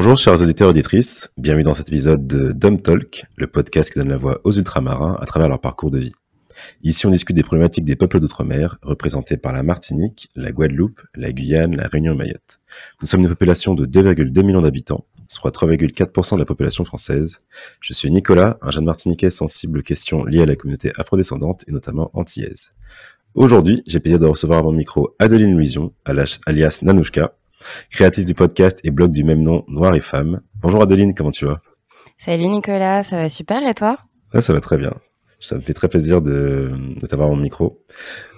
Bonjour chers auditeurs et auditrices, bienvenue dans cet épisode de Dom Talk, le podcast qui donne la voix aux ultramarins à travers leur parcours de vie. Ici on discute des problématiques des peuples d'outre-mer, représentés par la Martinique, la Guadeloupe, la Guyane, la Réunion et Mayotte. Nous sommes une population de 2,2 millions d'habitants, soit 3,4% de la population française. Je suis Nicolas, un jeune martiniquais sensible aux questions liées à la communauté afrodescendante et notamment antillaise. Aujourd'hui, j'ai plaisir de recevoir à mon micro Adeline Louison, alias Nanouchka, créatrice du podcast et blog du même nom Noir et Femmes. Bonjour Adeline, comment tu vas? Salut Nicolas, ça va super et toi? Ça va très bien. Ça me fait très plaisir de, de t'avoir en micro.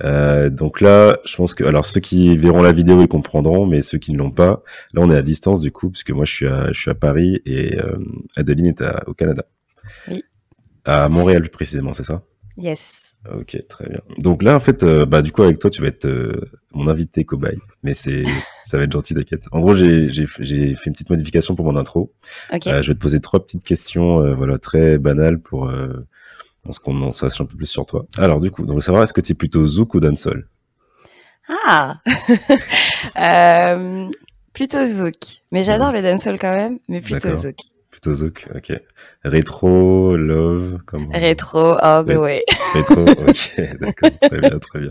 Euh, donc là, je pense que alors ceux qui verront la vidéo ils comprendront, mais ceux qui ne l'ont pas, là on est à distance du coup, puisque moi je suis à, je suis à Paris et euh, Adeline est au Canada. Oui. À Montréal plus précisément, c'est ça? Yes. Ok, très bien. Donc là, en fait, euh, bah du coup avec toi, tu vas être euh, mon invité cobaye, mais c'est ça va être gentil, t'inquiète. En gros, j'ai j'ai j'ai fait une petite modification pour mon intro. Ok. Euh, je vais te poser trois petites questions, voilà, très banales pour qu'on en sache un peu plus sur toi. Alors du coup, donc savoir est-ce que tu es plutôt zouk ou dancehall? Ah Plutôt zouk. Mais j'adore les dancehall quand même, mais plutôt D'accord. zouk. Plutôt zouk, ok. Rétro, love, comment Rétro, oh mais Ouais. Rétro, ok, d'accord, très bien, très bien.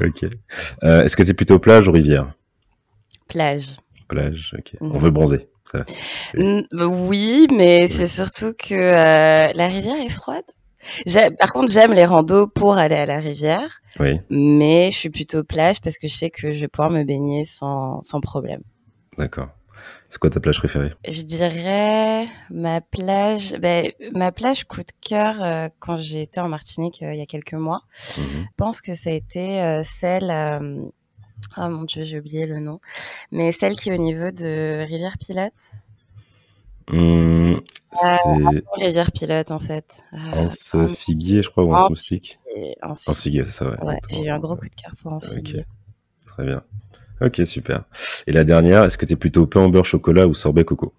Ok. Euh, est-ce que es plutôt plage ou rivière? Plage. Plage, ok. Mhm. On veut bronzer. Ça. Bah oui, mais c'est surtout que euh, la rivière est froide. Par contre, j'aime les randos pour aller à la rivière, Oui, mais je suis plutôt plage parce que je sais que je vais pouvoir me baigner sans, sans problème. d'accord. C'est quoi ta plage préférée? Je dirais ma plage, ben, ma plage coup de cœur euh, quand j'ai été en Martinique euh, il y a quelques mois. Mhm. Je pense que ça a été euh, celle, oh mon dieu, j'ai oublié le nom, mais celle qui est au niveau de Rivière Pilote. Hum, C'est Rivière Pilote en fait. Euh, Anse Figuier, je crois, ou Anse Moustique Anse- Figuier, c'est ça, ouais. J'ai eu un gros coup de cœur pour Anse Ok. Figuier. Très bien. Ok, super. Et la dernière, est-ce que tu es plutôt pain au beurre chocolat ou sorbet coco?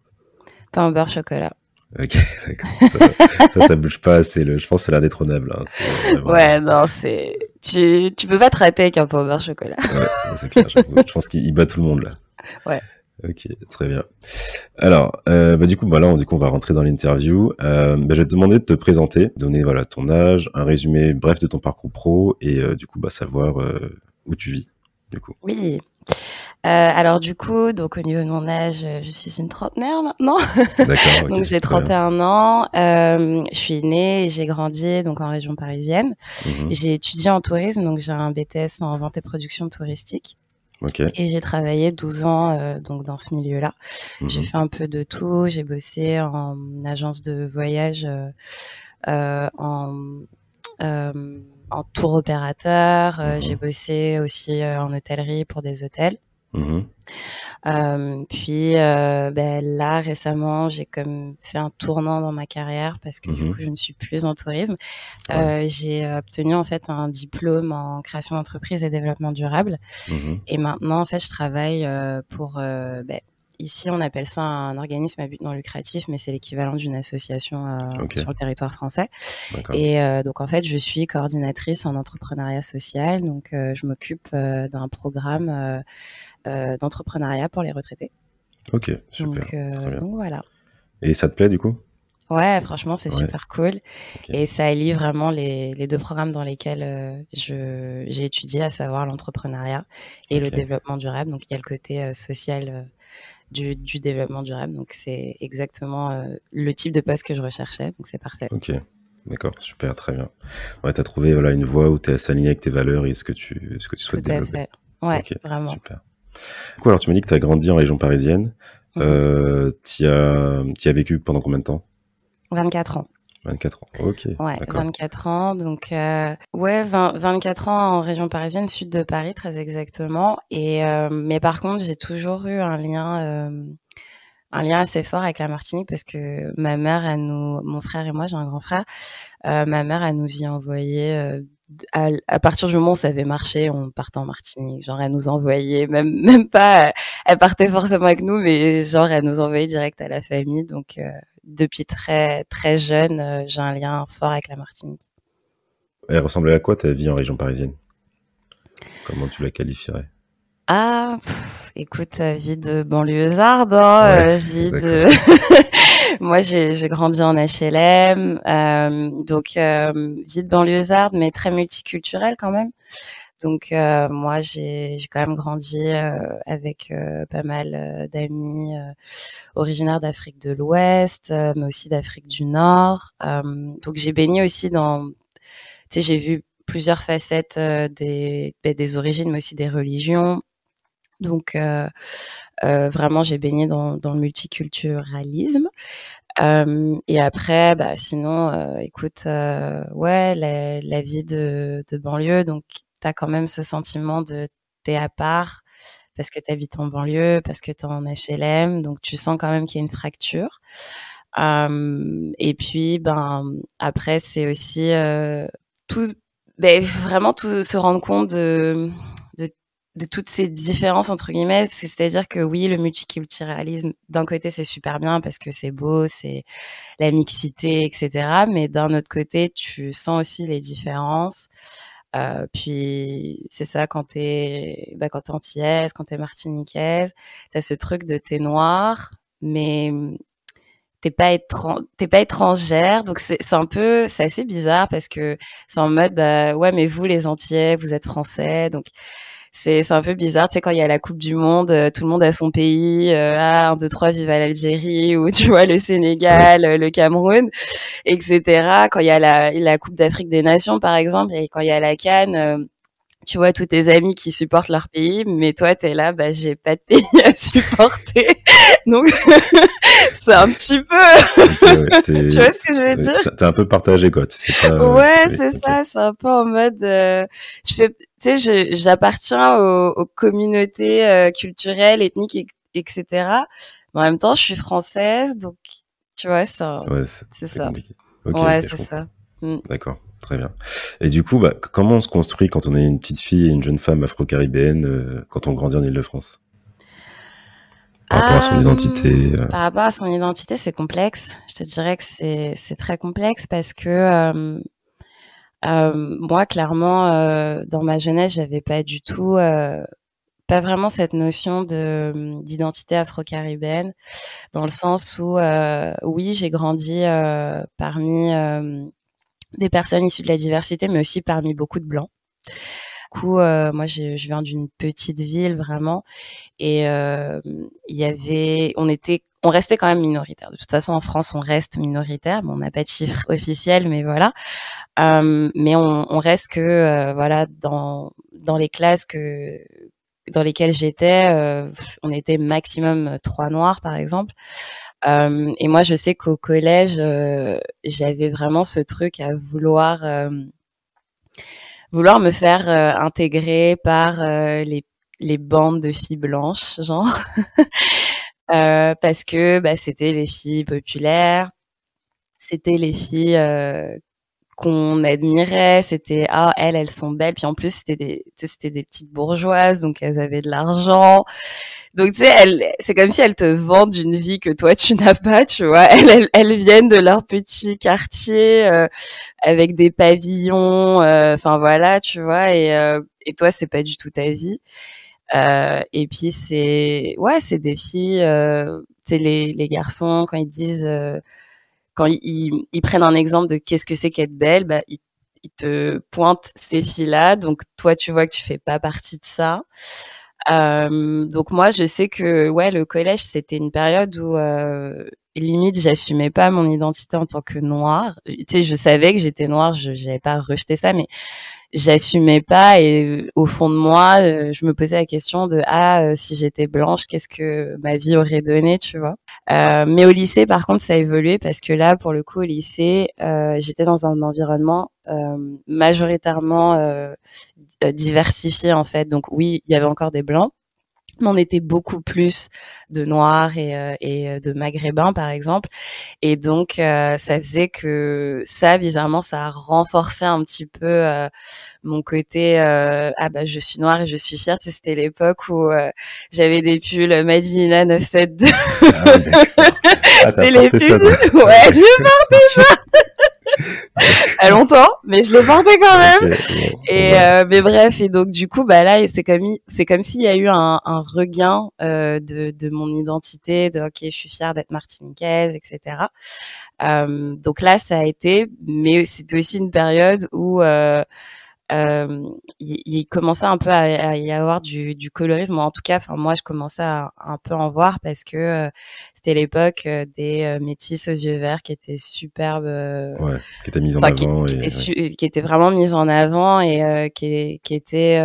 Pain au beurre chocolat. Ok, d'accord. Ça, ça, ça bouge pas assez. Le... Je pense que c'est l'indétrônable. Hein. Vraiment- Ouais, non, c'est tu tu peux pas te rater avec un pain au beurre chocolat. Ouais, c'est clair. Je pense qu'il il bat tout le monde là. Ouais. Ok, très bien. Alors, euh, bah, du coup, bah, là, on dit qu'on va rentrer dans l'interview. Euh, bah, je vais te demander de te présenter, donner voilà ton âge, un résumé bref de ton parcours pro et euh, du coup, bah, savoir où tu vis. Du coup. Oui. Euh, alors du coup, donc au niveau de mon âge, euh, je suis une trentenaire maintenant. D'accord. donc j'ai très bien. 31 ans. Euh, je suis née et j'ai grandi donc en région parisienne. Mhm. J'ai étudié en tourisme, donc j'ai un BTS en vente et production touristique. Ok. Et j'ai travaillé 12 ans euh, donc dans ce milieu-là. J'ai Mhm. fait un peu de tout. J'ai bossé en agence de voyage, euh, euh, en, euh, en tour opérateur. Euh, Mhm. J'ai bossé aussi euh, en hôtellerie pour des hôtels. Mhm. Euh, puis euh, ben, là récemment, j'ai comme fait un tournant dans ma carrière parce que du Mhm. coup, je ne suis plus en tourisme. Ouais. Euh, j'ai obtenu en fait un diplôme en création d'entreprise et développement durable. Mhm. Et maintenant, en fait, je travaille pour. ben, ici, on appelle ça un organisme à but non lucratif, mais c'est l'équivalent d'une association euh, sur le territoire français. Et euh, donc, en fait, je suis coordinatrice en entrepreneuriat social. Donc, euh, je m'occupe d'un programme d'entrepreneuriat pour les retraités. Ok, super. donc, euh, très bien. donc, voilà. Et ça te plaît du coup? Ouais, franchement, c'est Ouais. super cool. Et ça allie vraiment les, les deux programmes dans lesquels euh, je j'ai étudié, à savoir l'entrepreneuriat et le développement durable. Donc, il y a le côté euh, social euh, du, du développement durable. Donc, c'est exactement euh, le type de poste que je recherchais. Donc, c'est parfait. Ok, d'accord, super, très bien. Ouais, t'as trouvé voilà une voie où t'es assez aligné avec tes valeurs et ce que tu ce que tu souhaites Tout à développer. fait. Ouais, vraiment. Super. Du coup, alors tu m'as dit que t'as grandi en région parisienne. Mhm. Euh, t'y as as vécu pendant combien de temps? 24 ans. 24 ans. Ok, Ouais, d'accord. 24 ans. Donc, euh, ouais, 20 24 ans en région parisienne, sud de Paris, très exactement. Et euh, mais par contre, j'ai toujours eu un lien, euh, un lien assez fort avec la Martinique parce que ma mère, elle nous, mon frère et moi, j'ai un grand frère. euh, ma mère, elle nous y envoyait. euh, à, à partir du moment où ça avait marché, on partait en Martinique. Genre, elle nous envoyait, même même pas. euh, Elle partait forcément avec nous, mais genre, elle nous envoyait direct à la famille. Donc, euh, depuis très très jeune, euh, j'ai un lien fort avec la Martinique. Elle ressemblait à quoi ta vie en région parisienne? Comment tu la qualifierais? Ah, écoute, vie de banlieusarde, hein, vie de... Moi, j'ai grandi en HLM, donc vie de banlieusarde, mais très multiculturelle quand même. Donc euh, moi j'ai quand même grandi euh, avec euh, pas mal d'amis originaires d'Afrique de l'Ouest, mais aussi d'Afrique du Nord. donc j'ai baigné aussi dans, tu sais, j'ai vu plusieurs facettes des ben, des origines, mais aussi des religions. Donc vraiment j'ai baigné dans, dans le multiculturalisme. et après, bah, sinon, écoute, ouais, la, la vie de, de banlieue, donc tu as quand même ce sentiment de t'es à part parce que tu habites en banlieue, parce que tu es en HLM, donc tu sens quand même qu'il y a une fracture. et puis, ben après, c'est aussi euh, tout, ben, vraiment tout se rendre compte de, de, toutes ces différences entre guillemets, parce que c'est-à-dire que oui, le multiculturalisme, d'un côté, c'est super bien parce que c'est beau, c'est la mixité, etc. Mais d'un autre côté, tu sens aussi les différences. Euh, puis c'est ça quand t'es bah, quand t'es antillaise, quand t'es martiniquaise, t'as ce truc de t'es noire, mais t'es pas pas étrangère, donc c'est c'est un peu c'est assez bizarre parce que c'est en mode bah ouais mais vous les Antillais vous êtes français donc c'est c'est un peu bizarre. Tu sais, quand il y a la Coupe du Monde, euh, tout le monde a son pays. Euh, ah, un, deux, trois, vive l'Algérie ou tu vois le Sénégal, euh, le Cameroun, etc. Quand il y a la, la Coupe d'Afrique des Nations, par exemple, et quand il y a la Cannes. Euh, tu vois tous tes amis qui supportent leur pays, mais toi t'es là, bah j'ai pas de pays à supporter, donc c'est un petit peu. tu vois ce que je veux dire? T'es un peu partagé quoi, tu sais pas. Ouais, c'est ça, c'est un peu en mode, euh, je fais, tu sais, j'appartiens aux, aux, communautés euh, culturelles, ethniques, etc. Mais en même temps, je suis française, donc tu vois, ça, ouais, c'est ça. ouais, c'est ça. Mm. D'accord. Très bien. Et du coup, bah, comment on se construit quand on est une petite fille et une jeune femme afro-caribéenne euh, quand on grandit en Ile-de-France par rapport à son identité euh. Par rapport à son identité, c'est complexe. Je te dirais que c'est très complexe parce que euh, euh, moi, clairement, euh, dans ma jeunesse, j'avais pas du tout, pas vraiment cette notion de d'identité afro-caribéenne, dans le sens où, oui, j'ai grandi parmi des personnes issues de la diversité, mais aussi parmi beaucoup de blancs coup, euh, moi, je viens d'une petite ville vraiment, et euh, il y avait, on était, on restait quand même minoritaire. De toute façon, en France, on reste minoritaire. Bon, on n'a pas de chiffres officiels, mais voilà. Euh, mais on, on, reste que, euh, voilà, dans dans les classes que dans lesquelles j'étais, euh, on était maximum trois noirs, par exemple. Euh, et moi, je sais qu'au collège, j'avais vraiment ce truc à vouloir vouloir me faire euh, intégrer par euh, les, les bandes de filles blanches, genre, euh, parce que bah, c'était les filles populaires, c'était les filles qu'on admirait, c'était ah elles elles sont belles, puis en plus c'était des c'était des petites bourgeoises donc elles avaient de l'argent. Donc tu sais, elles, c'est comme si elles te vendent une vie que toi tu n'as pas, tu vois. Elles, elles, viennent de leur petit quartier euh, avec des pavillons, euh, enfin voilà, tu vois. Et, euh, et toi, c'est pas du tout ta vie. et puis c'est ouais, c'est des filles. tu sais, les, les garçons quand ils disent, quand ils, ils, prennent un exemple de qu'est-ce que c'est qu'être belle, bah ils, te pointent ces filles-là. Donc toi, tu vois que tu fais pas partie de ça. Euh, donc moi, je sais que ouais, le collège, c'était une période où euh, limite, j'assumais pas mon identité en tant que noire. Tu sais, je savais que j'étais noire, je n'avais pas rejeté ça, mais j'assumais pas. Et au fond de moi, euh, je me posais la question de ah, euh, si j'étais blanche, qu'est-ce que ma vie aurait donné, tu vois. Euh, mais au lycée, par contre, ça a évolué parce que là, pour le coup, au lycée, euh, j'étais dans un environnement majoritairement diversifié en fait. Donc oui, il y avait encore des blancs, on était beaucoup plus de noirs et, euh, et euh, de maghrébins par exemple. Et donc euh, ça faisait que ça bizarrement ça a renforcé un petit peu mon côté ah bah je suis noire et je suis fière. C'était l'époque où j'avais des pulls Madina 972 ah, ah, les pulls. Ouais je portais ça à longtemps, mais je le portais quand même. et euh, mais bref, et donc du coup, bah là, c'est comme c'est comme s'il y a eu un, un regain euh, de, de mon identité, de ok, je suis fière d'être martiniquaise, etc. Euh, donc là, ça a été, mais c'était aussi une période où euh, euh, il, il, commençait un peu à, y avoir du, du, colorisme. En tout cas, enfin moi, je commençais à un peu en voir parce que euh, c'était l'époque euh, des euh, métis aux yeux verts qui étaient superbes, ouais, qui étaient mises en avant, qui, et, qui, vraiment mises en avant et qui, qui étaient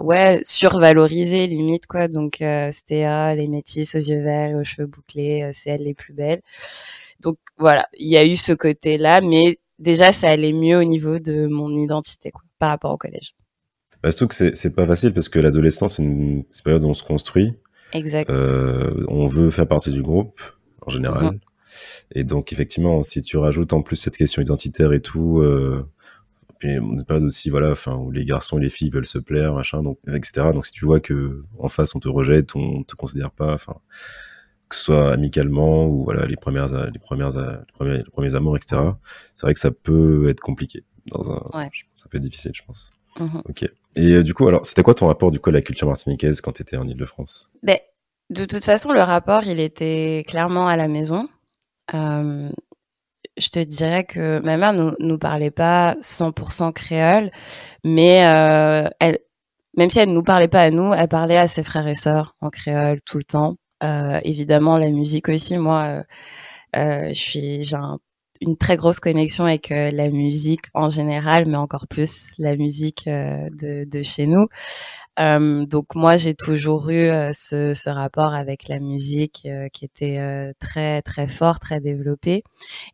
ouais survalorisées limite quoi. Donc c'était ah, les métis aux yeux verts et aux cheveux bouclés, c'est elles les plus belles. Donc voilà, il y a eu ce côté-là, mais déjà ça allait mieux au niveau de mon identité quoi, par rapport au collège. Bah, surtout que c'est pas facile parce que l'adolescence c'est une, période où on se construit. Exact. Euh, on veut faire partie du groupe en général. Mhm. Et donc effectivement, si tu rajoutes en plus cette question identitaire et tout, euh, puis une période aussi voilà, enfin où les garçons et les filles veulent se plaire, machin, donc etc. Donc si tu vois que en face on te rejette, on te considère pas, enfin que ce soit amicalement ou voilà les premières les premières les premiers, les premiers amours etc c'est vrai que ça peut être compliqué dans un ouais. ça peut être difficile je pense. Mmh ok. Et euh, du coup alors c'était quoi ton rapport du coup à la culture martiniquaise quand tu étais en Ile-de-France ben de toute façon le rapport il était clairement à la maison. Euh, je te dirais que ma mère nous nous parlait pas 100% créole mais euh, elle même si elle ne nous parlait pas à nous, elle parlait à ses frères et sœurs en créole tout le temps. Euh, évidemment, la musique aussi. Moi, euh, euh je suis, j'ai une très grosse connexion avec euh, la musique en général, mais encore plus la musique de, de, chez nous. donc moi, j'ai toujours eu ce, ce, rapport avec la musique qui était très très fort, très développé.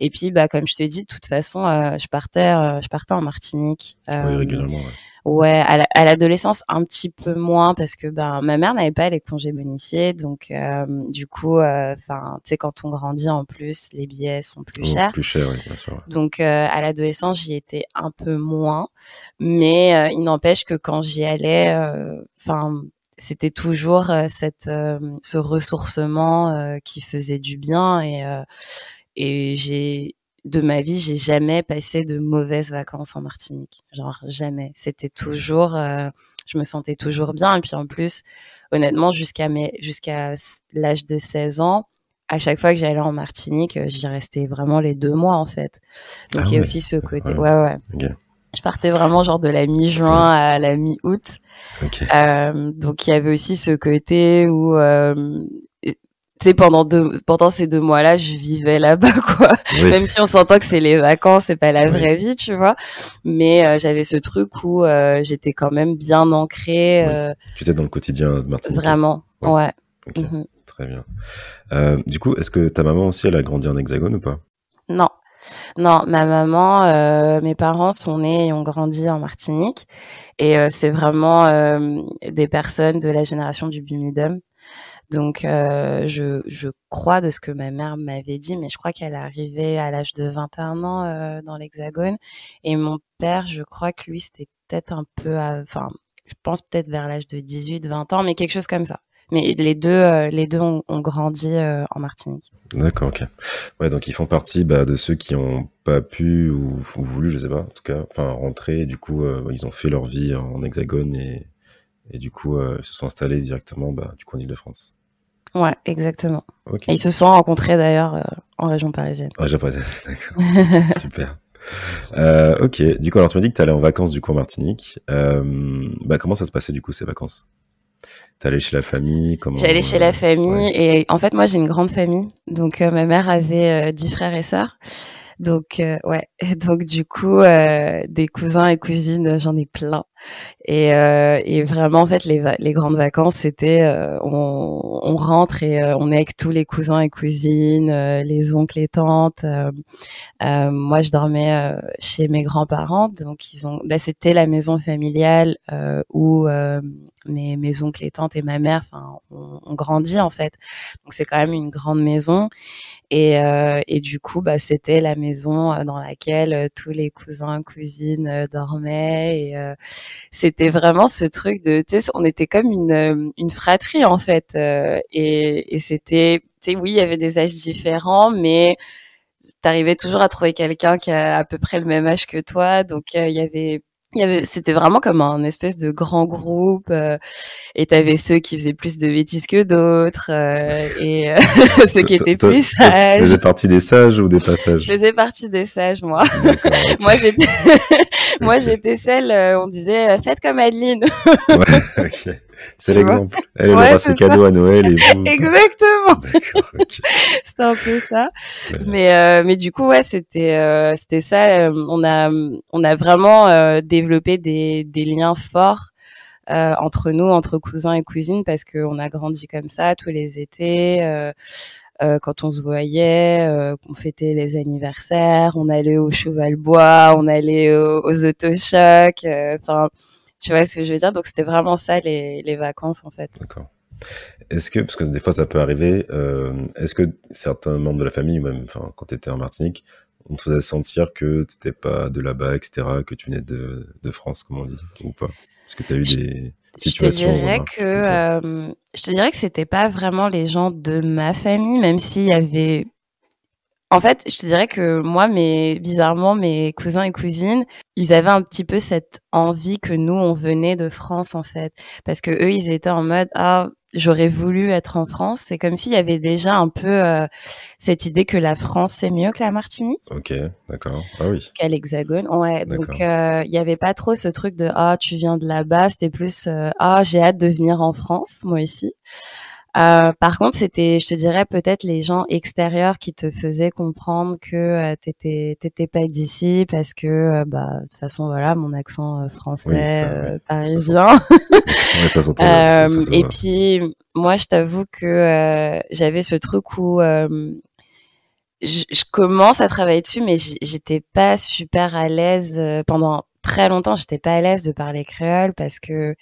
Et puis, bah, comme je te dis, de toute façon, je partais, je partais en Martinique. oui, régulièrement. Ouais. Ouais, à l'adolescence un petit peu moins parce que ben ma mère n'avait pas les congés bonifiés, donc euh, du coup, euh, enfin, tu sais, quand on grandit en plus, les billets sont plus oh, chers. Plus cher, oui, bien sûr. Donc euh, à l'adolescence, j'y étais un peu moins, mais il n'empêche que quand j'y allais, enfin, c'était toujours cette ce ressourcement qui faisait du bien et et j'ai de ma vie, j'ai jamais passé de mauvaises vacances en Martinique. Genre jamais. C'était toujours, euh, je me sentais toujours bien. Et puis en plus, honnêtement, jusqu'à mes, jusqu'à l'âge de 16 ans, à chaque fois que j'allais en Martinique, euh, j'y restais vraiment les deux mois en fait. Donc ah il y a aussi ce côté. Ouais ouais. Je partais vraiment genre de la mi-juin à la mi-août. Euh, donc il y avait aussi ce côté où euh, sais, pendant deux, pendant ces deux mois-là, je vivais là-bas, quoi. Même si on s'entend que c'est les vacances, c'est pas la vraie vie, tu vois. Mais euh, j'avais ce truc où euh, j'étais quand même bien ancrée. Euh, tu étais dans le quotidien de Martinique. Vraiment, ouais. Mhm. Très bien. Euh, du coup, est-ce que ta maman aussi, elle a grandi en Hexagone ou pas? Non. Non, ma maman, mes parents sont nés et ont grandi en Martinique. Et c'est vraiment des personnes de la génération du Bumidum. Donc, euh, je, crois de ce que ma mère m'avait dit, mais je crois qu'elle est arrivée à l'âge de 21 ans euh, dans l'Hexagone. Et mon père, je crois que lui, c'était peut-être un peu, enfin, je pense peut-être vers l'âge de 18, 20 ans, mais quelque chose comme ça. Mais les deux, euh, ont, ont grandi en Martinique. D'accord, ok. Ouais, donc ils font partie bah, de ceux qui n'ont pas pu ou, ou, voulu, je sais pas, en tout cas, enfin rentrer. du coup, ils ont fait leur vie en Hexagone et, du coup, ils se sont installés directement, bah, du en Île-de-France. Ouais, exactement. Et ils se sont rencontrés d'ailleurs euh, en région parisienne. En région parisienne, d'accord. Super. Euh, ok, du coup, alors tu m'as dit que tu allais en vacances du coup en Martinique. Euh, bah, comment ça se passait du coup ces vacances? T'allais chez la famille comment... J'allais chez la famille et en fait moi j'ai une grande famille. Donc ma mère avait dix frères et sœurs. Donc euh, ouais, donc du coup euh, des cousins et cousines, j'en ai plein. Et, euh, et vraiment en fait les, les grandes vacances c'était on, on, rentre et on est avec tous les cousins et cousines, les oncles et tantes. moi je dormais chez mes grands-parents, donc ils ont, bah, c'était la maison familiale où mes, mes oncles et tantes et ma mère, enfin on, on grandit en fait. Donc c'est quand même une grande maison. Et, euh, et du coup, bah, c'était la maison euh, dans laquelle euh, tous les cousins, cousines dormaient. Et c'était vraiment ce truc de, tu sais, on était comme une, une fratrie en fait. et, et c'était, tu sais, oui, il y avait des âges différents, mais t'arrivais toujours à trouver quelqu'un qui a à peu près le même âge que toi. Donc il y avait il y avait, c'était vraiment comme un espèce de grand groupe, euh, et t'avais ceux qui faisaient plus de bêtises que d'autres, euh, et euh, ceux qui étaient plus sages. Tu faisais partie des sages ou des passages Je faisais partie des sages, moi. moi, j'étais, moi, j'étais celle, on disait, faites comme Adeline. ouais, ok. C'est l'exemple. Elle, ouais, aura ses cadeaux à Noël et vous. Exactement. c'était un peu ça. Mais euh, mais du coup ouais c'était euh, c'était ça. Euh, on a on a vraiment euh, développé des des liens forts. Euh, entre nous, entre cousins et cousines, parce qu'on a grandi comme ça tous les étés. Euh, quand on se voyait, euh, on fêtait les anniversaires, on allait au cheval bois, on allait aux, aux autochocs. Enfin, tu vois ce que je veux dire? Donc c'était vraiment ça les, les vacances en fait. D'accord. Est-ce que, parce que des fois ça peut arriver, euh, est-ce que certains membres de la famille, ou même quand tu étais en Martinique, on te faisait sentir que tu n'étais pas de là-bas, etc., que tu venais de, de France, comme on dit, ou pas? Est-ce que tu as eu des situations Je te dirais que, euh, je te dirais que c'était pas vraiment les gens de ma famille, même s'il y avait en fait, je te dirais que moi, mais bizarrement, mes cousins et cousines, ils avaient un petit peu cette envie que nous, on venait de France, en fait, parce que eux, ils étaient en mode ah, j'aurais voulu être en France. C'est comme s'il y avait déjà un peu euh, cette idée que la France c'est mieux que la Martinique. Ok, d'accord. Ah oui. Qu'à l'Hexagone. Ouais. Donc euh, il y avait pas trop ce truc de ah tu viens de là-bas. C'était plus euh, ah j'ai hâte de venir en France, moi ici. Euh, par contre, c'était, je te dirais, peut-être les gens extérieurs qui te faisaient comprendre que euh, t'étais, t'étais pas d'ici parce que, euh, bah, de toute façon, voilà, mon accent euh, français, oui, parisien. ouais, ça ça et puis, moi, je t'avoue que j'avais ce truc où je, je, commence à travailler dessus, mais j'étais pas super à l'aise pendant très longtemps. J'étais pas à l'aise de parler créole parce que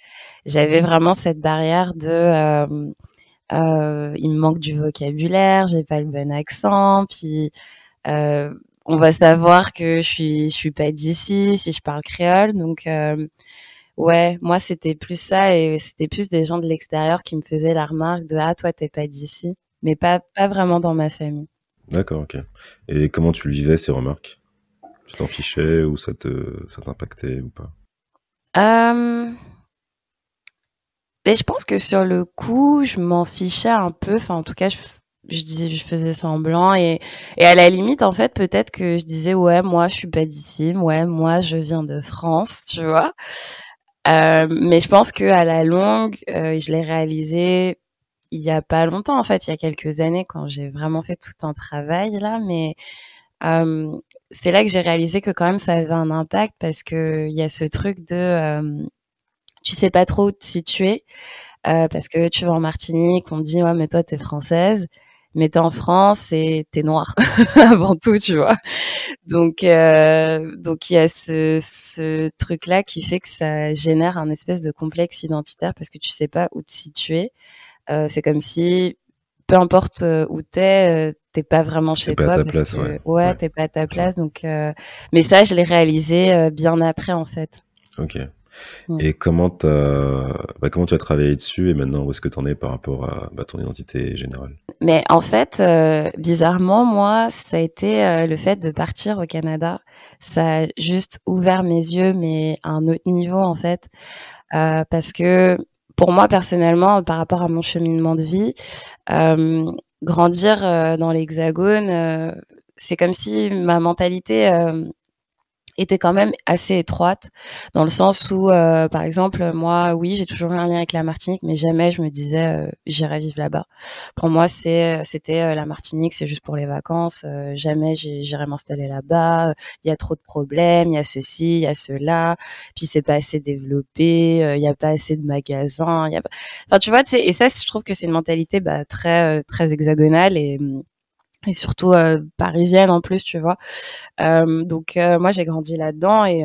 j'avais vraiment cette barrière de euh, il me manque du vocabulaire, j'ai pas le bon accent, puis euh, on va savoir que je suis je suis pas d'ici si je parle créole, donc euh, ouais, moi c'était plus ça et c'était plus des gens de l'extérieur qui me faisaient la remarque de ah toi t'es pas d'ici, mais pas pas vraiment dans ma famille. D'accord, ok. Et comment tu vivais ces remarques? Tu t'en fichais ou ça te ça t'impactait ou pas? Mais je pense que sur le coup, je m'en fichais un peu. Enfin, en tout cas, je, je disais, je faisais semblant et, et à la limite, en fait, peut-être que je disais, ouais, moi, je suis d'ici. Ouais, moi, je viens de France, tu vois. Euh, mais je pense que à la longue, euh, je l'ai réalisé il y a pas longtemps, en fait, il y a quelques années, quand j'ai vraiment fait tout un travail là. Mais euh, c'est là que j'ai réalisé que quand même, ça avait un impact parce que il y a ce truc de tu sais pas trop où te situer euh, parce que tu vas en Martinique, on te dit ouais mais toi t'es française, mais t'es en France et t'es noire avant tout, tu vois. Donc euh, donc il y a ce, ce truc là qui fait que ça génère un espèce de complexe identitaire parce que tu sais pas où te situer. Euh, c'est comme si peu importe euh, où t'es, t'es pas vraiment chez pas toi. À ta parce place, que, ouais. ouais, t'es pas à ta place. Donc, mais ça, je l'ai réalisé bien après en fait. Ok. Et comment, as, bah, comment tu as travaillé dessus et maintenant où est-ce que tu en es par rapport à bah, ton identité générale? Mais en fait, euh, bizarrement, moi, ça a été euh, le fait de partir au Canada. Ça a juste ouvert mes yeux, mais à un autre niveau en fait. Euh, parce que pour moi, personnellement, par rapport à mon cheminement de vie, grandir dans l'Hexagone, c'est comme si ma mentalité était quand même assez étroite dans le sens où euh, par exemple moi oui j'ai toujours eu un lien avec la Martinique mais jamais je me disais euh, j'irai vivre là-bas. Pour moi c'est c'était euh, la Martinique c'est juste pour les vacances euh, jamais j'irai m'installer là-bas il y a trop de problèmes il y a ceci il y a cela puis c'est pas assez développé euh, il y a pas assez de magasins y a pas... enfin tu vois et ça je trouve que c'est une mentalité bah, très très hexagonale et hum, et surtout euh, parisienne en plus, tu vois. Euh, donc euh, moi j'ai grandi là-dedans et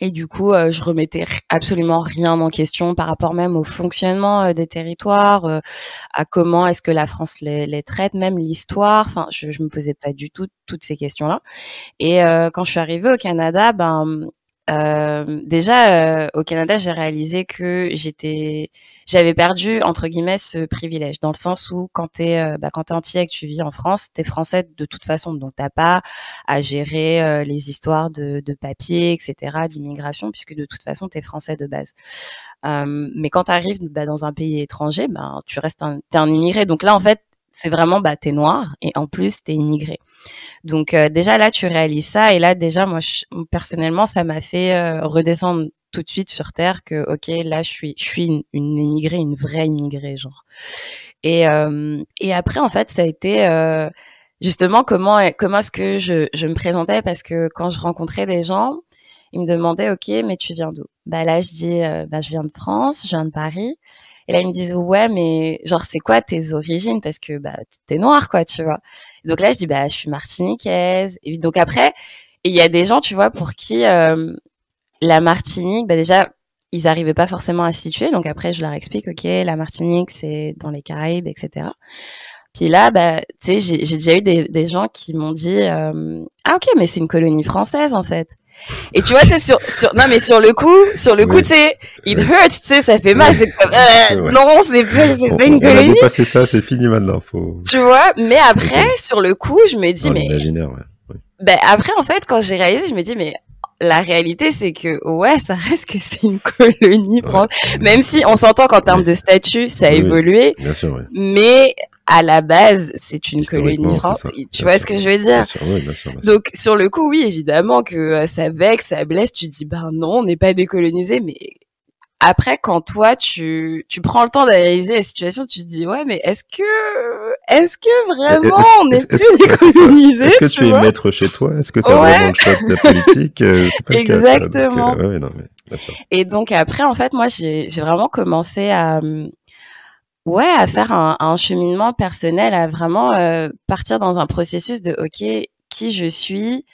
et du coup je remettais absolument rien en question par rapport même au fonctionnement des territoires, à comment est-ce que la France les, les traite, même l'histoire. Enfin, je, je me posais pas du tout toutes ces questions-là. Et quand je suis arrivée au Canada, ben euh, déjà euh, au Canada, j'ai réalisé que j'étais, j'avais perdu entre guillemets ce privilège, dans le sens où quand t'es, euh, bah, quand t'es entier et que tu vis en France, t'es français de toute façon, donc t'as pas à gérer euh, les histoires de, de papier, etc., d'immigration, puisque de toute façon t'es français de base. mais quand t'arrives bah, dans un pays étranger, ben tu restes un, t'es un immigré. Donc là, en fait, c'est vraiment bah t'es noir et en plus t'es immigré. Donc euh, déjà là tu réalises ça et là déjà moi personnellement ça m'a fait euh, redescendre tout de suite sur terre que ok là je suis je suis une, une immigrée une vraie immigrée genre. Et euh, et après en fait ça a été justement comment comment est-ce que je je me présentais? Parce que quand je rencontrais des gens ils me demandaient ok mais tu viens d'où? Bah là je dis bah je viens de France, je viens de Paris. Et là, ils me disent, ouais, mais genre, c'est quoi tes origines? Parce que, bah, t'es noire, quoi, tu vois. donc là, je dis, bah, je suis martiniquaise. Et donc après, il y a des gens, tu vois, pour qui euh, la Martinique, bah déjà, ils n'arrivaient pas forcément à se situer. Donc après, je leur explique, ok, la Martinique, c'est dans les Caraïbes, etc. Puis là, bah, tu sais, j'ai déjà eu des, des gens qui m'ont dit, euh, ah ok, mais c'est une colonie française en fait. Et tu vois, c'est sur, sur, non, mais sur le coup, sur le coup, tu sais, it hurts, tu sais, ça fait mal, c'est euh, non, c'est pas, c'est pas une colonie. On passer ça, c'est fini maintenant, faut... Tu vois, mais après, sur le coup, je me dis, mais. Imaginaire, ouais. Ben, après, en fait, quand j'ai réalisé, je me dis, mais la réalité, c'est que ouais, ça reste que c'est une colonie, même si on s'entend qu'en termes de statut, ça a évolué. Bien sûr, oui. Mais à la base, c'est une colonie française. Tu vois ce que je veux dire? Donc sur le coup, oui, évidemment que euh, ça vexe, ça blesse. Tu dis ben non, on n'est pas décolonisé, mais après, quand toi, tu, tu prends le temps d'analyser la situation, tu te dis, ouais, mais est-ce que, est-ce que vraiment on est, plus décolonisé Est-ce que tu, es maître chez toi? Est-ce que tu as vraiment le choix de ta politique? Euh, Exactement. Et donc après, en fait, moi, j'ai vraiment commencé à, ouais, à faire un, un cheminement personnel, à vraiment euh, partir dans un processus de, ok, qui je suis,